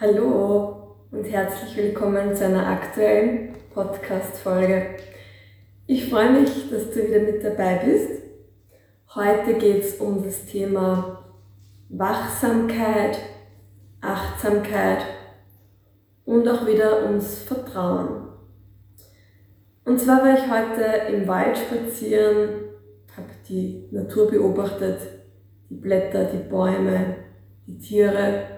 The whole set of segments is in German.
Hallo und herzlich willkommen zu einer aktuellen Podcast-Folge. Ich freue mich, dass du wieder mit dabei bist. Heute geht es um das Thema Wachsamkeit, Achtsamkeit und auch wieder ums Vertrauen. Und zwar war ich heute im Wald spazieren, habe die Natur beobachtet, die Blätter, die Bäume, die Tiere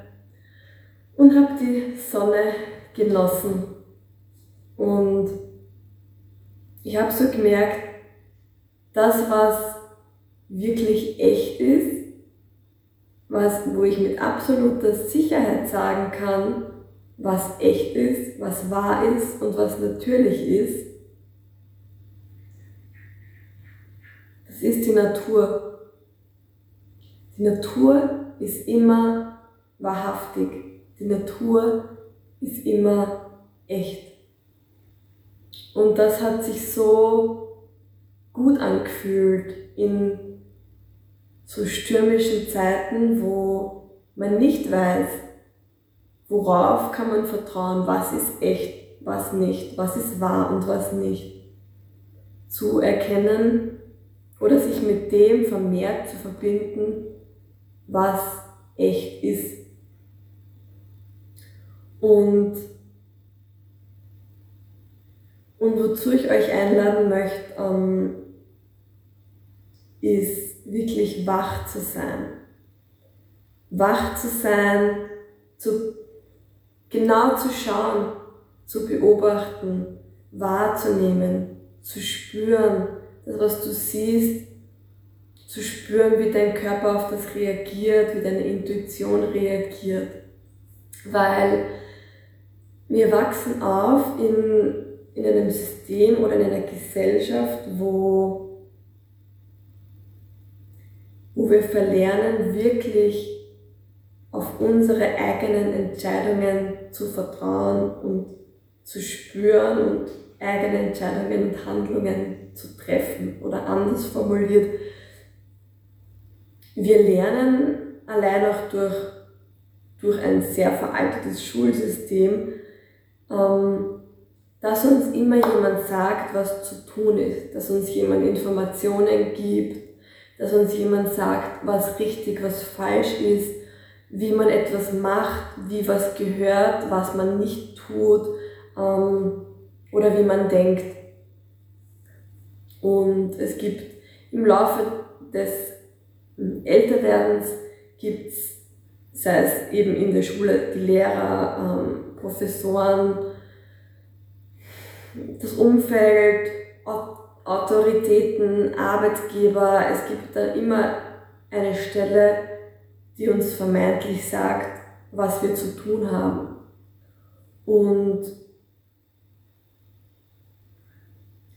und habe die Sonne genossen. Und ich habe so gemerkt, das, was wirklich echt ist, was, wo ich mit absoluter Sicherheit sagen kann, was echt ist, was wahr ist und was natürlich ist, das ist die Natur. Die Natur ist immer wahrhaftig. Die Natur ist immer echt. Und das hat sich so gut angefühlt in so stürmischen Zeiten, wo man nicht weiß, worauf kann man vertrauen, was ist echt, was nicht, was ist wahr und was nicht. Zu erkennen oder sich mit dem vermehrt zu verbinden, was echt ist und, und wozu ich euch einladen möchte, ähm, ist wirklich wach zu sein. Wach zu sein, zu, genau zu schauen, zu beobachten, wahrzunehmen, zu spüren, das, was du siehst, zu spüren, wie dein Körper auf das reagiert, wie deine Intuition reagiert. Weil wir wachsen auf in, in einem System oder in einer Gesellschaft, wo, wo wir verlernen, wirklich auf unsere eigenen Entscheidungen zu vertrauen und zu spüren und eigene Entscheidungen und Handlungen zu treffen oder anders formuliert. Wir lernen allein auch durch, durch ein sehr veraltetes Schulsystem, ähm, dass uns immer jemand sagt, was zu tun ist, dass uns jemand Informationen gibt, dass uns jemand sagt, was richtig, was falsch ist, wie man etwas macht, wie was gehört, was man nicht tut ähm, oder wie man denkt. Und es gibt im Laufe des hm, Älterwerdens gibt es, sei es eben in der Schule, die Lehrer, ähm, Professoren, das Umfeld, Autoritäten, Arbeitgeber. Es gibt da immer eine Stelle, die uns vermeintlich sagt, was wir zu tun haben. Und,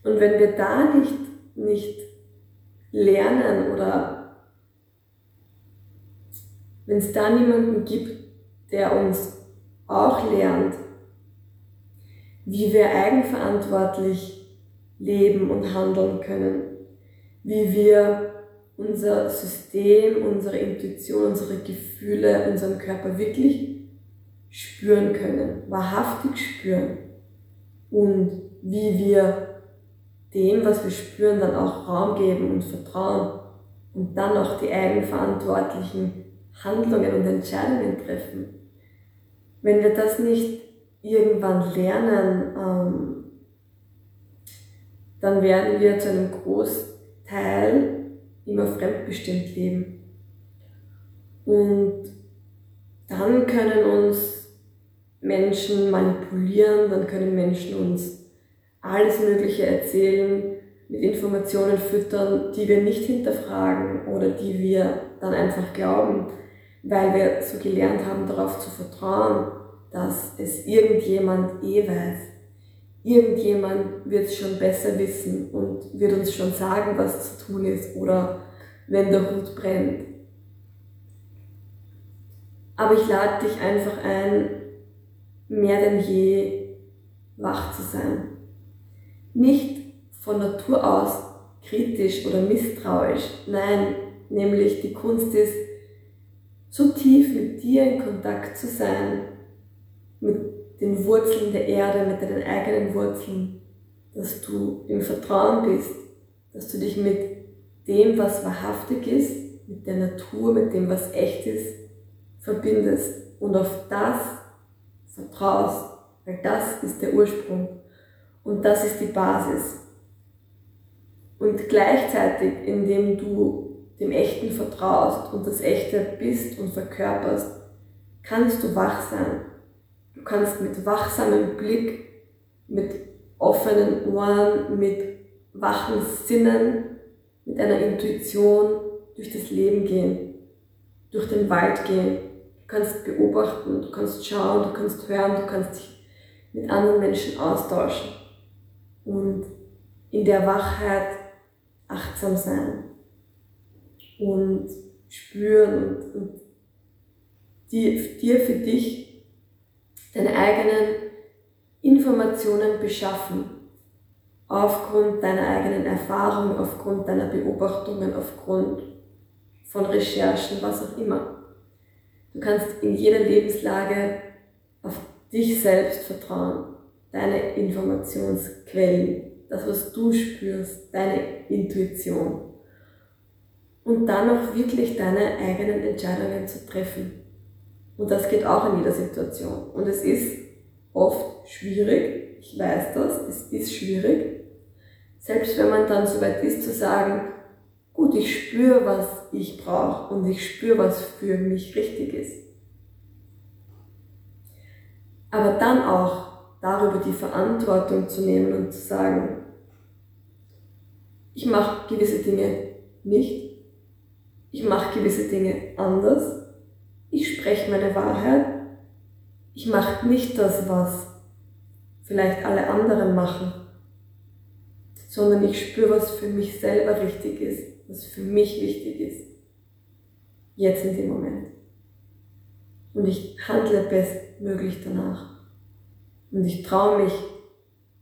und wenn wir da nicht, nicht lernen oder wenn es da niemanden gibt, der uns auch lernt, wie wir eigenverantwortlich leben und handeln können, wie wir unser System, unsere Intuition, unsere Gefühle, unseren Körper wirklich spüren können, wahrhaftig spüren und wie wir dem, was wir spüren, dann auch Raum geben und vertrauen und dann auch die eigenverantwortlichen Handlungen und Entscheidungen treffen. Wenn wir das nicht irgendwann lernen, ähm, dann werden wir zu einem Großteil immer fremdbestimmt leben. Und dann können uns Menschen manipulieren, dann können Menschen uns alles Mögliche erzählen, mit Informationen füttern, die wir nicht hinterfragen oder die wir dann einfach glauben weil wir so gelernt haben, darauf zu vertrauen, dass es irgendjemand eh weiß. Irgendjemand wird es schon besser wissen und wird uns schon sagen, was zu tun ist oder wenn der Hut brennt. Aber ich lade dich einfach ein, mehr denn je wach zu sein. Nicht von Natur aus kritisch oder misstrauisch, nein, nämlich die Kunst ist, so tief mit dir in Kontakt zu sein, mit den Wurzeln der Erde, mit deinen eigenen Wurzeln, dass du im Vertrauen bist, dass du dich mit dem, was wahrhaftig ist, mit der Natur, mit dem, was echt ist, verbindest und auf das vertraust, weil das ist der Ursprung und das ist die Basis. Und gleichzeitig, indem du dem Echten vertraust und das Echte bist und verkörperst, kannst du wach sein. Du kannst mit wachsamem Blick, mit offenen Ohren, mit wachen Sinnen, mit einer Intuition durch das Leben gehen, durch den Wald gehen. Du kannst beobachten, du kannst schauen, du kannst hören, du kannst dich mit anderen Menschen austauschen und in der Wachheit achtsam sein und spüren und, und die, dir für dich deine eigenen Informationen beschaffen, aufgrund deiner eigenen Erfahrung, aufgrund deiner Beobachtungen, aufgrund von Recherchen, was auch immer. Du kannst in jeder Lebenslage auf dich selbst vertrauen, deine Informationsquellen, das, was du spürst, deine Intuition. Und dann auch wirklich deine eigenen Entscheidungen zu treffen. Und das geht auch in jeder Situation. Und es ist oft schwierig, ich weiß das, es ist schwierig. Selbst wenn man dann so weit ist zu sagen, gut, ich spüre, was ich brauche und ich spüre, was für mich richtig ist. Aber dann auch darüber die Verantwortung zu nehmen und zu sagen, ich mache gewisse Dinge nicht, ich mache gewisse Dinge anders spreche meine Wahrheit, ich mache nicht das, was vielleicht alle anderen machen, sondern ich spüre, was für mich selber richtig ist, was für mich wichtig ist. Jetzt in dem Moment. Und ich handle bestmöglich danach. Und ich traue mich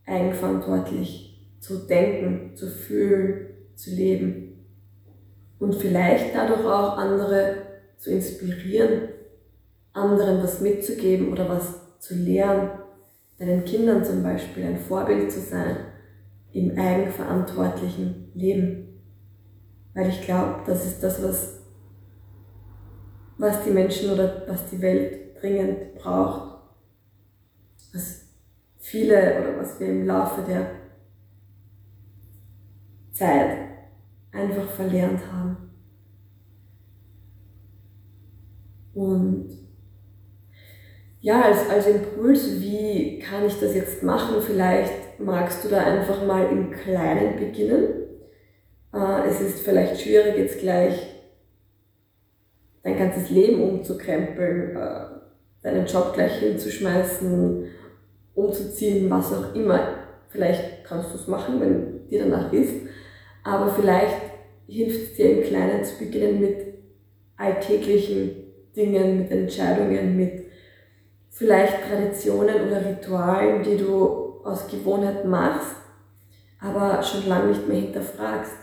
eigenverantwortlich zu denken, zu fühlen, zu leben. Und vielleicht dadurch auch andere zu inspirieren, anderen was mitzugeben oder was zu lehren, deinen Kindern zum Beispiel ein Vorbild zu sein im eigenverantwortlichen Leben. Weil ich glaube, das ist das, was, was die Menschen oder was die Welt dringend braucht. Was viele oder was wir im Laufe der Zeit einfach verlernt haben. Und ja, als, als Impuls, wie kann ich das jetzt machen? Vielleicht magst du da einfach mal im Kleinen beginnen. Äh, es ist vielleicht schwierig, jetzt gleich dein ganzes Leben umzukrempeln, äh, deinen Job gleich hinzuschmeißen, umzuziehen, was auch immer. Vielleicht kannst du es machen, wenn dir danach ist. Aber vielleicht hilft es dir im Kleinen zu beginnen mit alltäglichen Dingen, mit Entscheidungen, mit vielleicht Traditionen oder Ritualen, die du aus Gewohnheit machst, aber schon lange nicht mehr hinterfragst.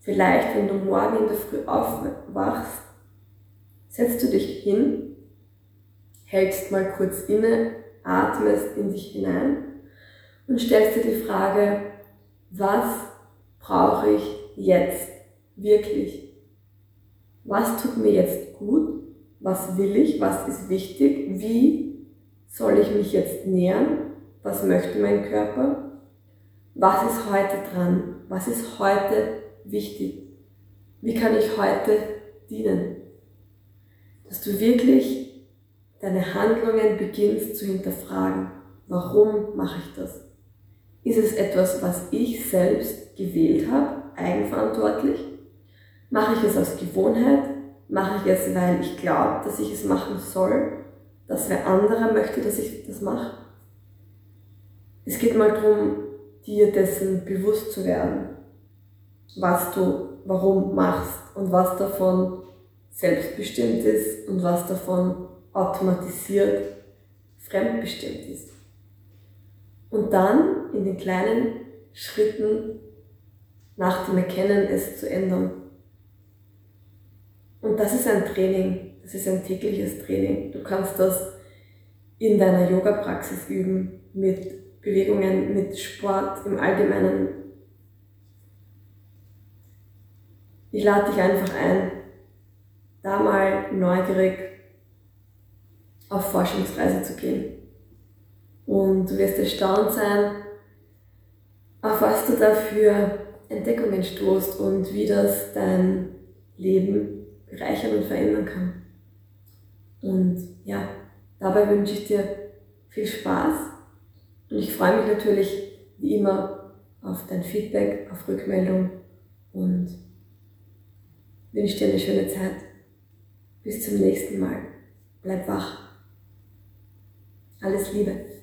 Vielleicht, wenn du morgen in der Früh aufwachst, setzt du dich hin, hältst mal kurz inne, atmest in dich hinein und stellst dir die Frage, was brauche ich jetzt wirklich? Was tut mir jetzt gut was will ich, was ist wichtig, wie soll ich mich jetzt nähern, was möchte mein Körper, was ist heute dran, was ist heute wichtig, wie kann ich heute dienen. Dass du wirklich deine Handlungen beginnst zu hinterfragen. Warum mache ich das? Ist es etwas, was ich selbst gewählt habe, eigenverantwortlich? Mache ich es aus Gewohnheit? Mache ich es, weil ich glaube, dass ich es machen soll, dass wer anderer möchte, dass ich das mache. Es geht mal darum, dir dessen bewusst zu werden, was du warum machst und was davon selbstbestimmt ist und was davon automatisiert fremdbestimmt ist. Und dann in den kleinen Schritten nach dem Erkennen es zu ändern. Und das ist ein Training, das ist ein tägliches Training. Du kannst das in deiner Yoga-Praxis üben, mit Bewegungen, mit Sport im Allgemeinen. Ich lade dich einfach ein, da mal neugierig auf Forschungsreise zu gehen. Und du wirst erstaunt sein, auf was du da für Entdeckungen stoßt und wie das dein Leben bereichern und verändern kann. Und ja, dabei wünsche ich dir viel Spaß und ich freue mich natürlich wie immer auf dein Feedback, auf Rückmeldung und wünsche dir eine schöne Zeit. Bis zum nächsten Mal. Bleib wach. Alles Liebe.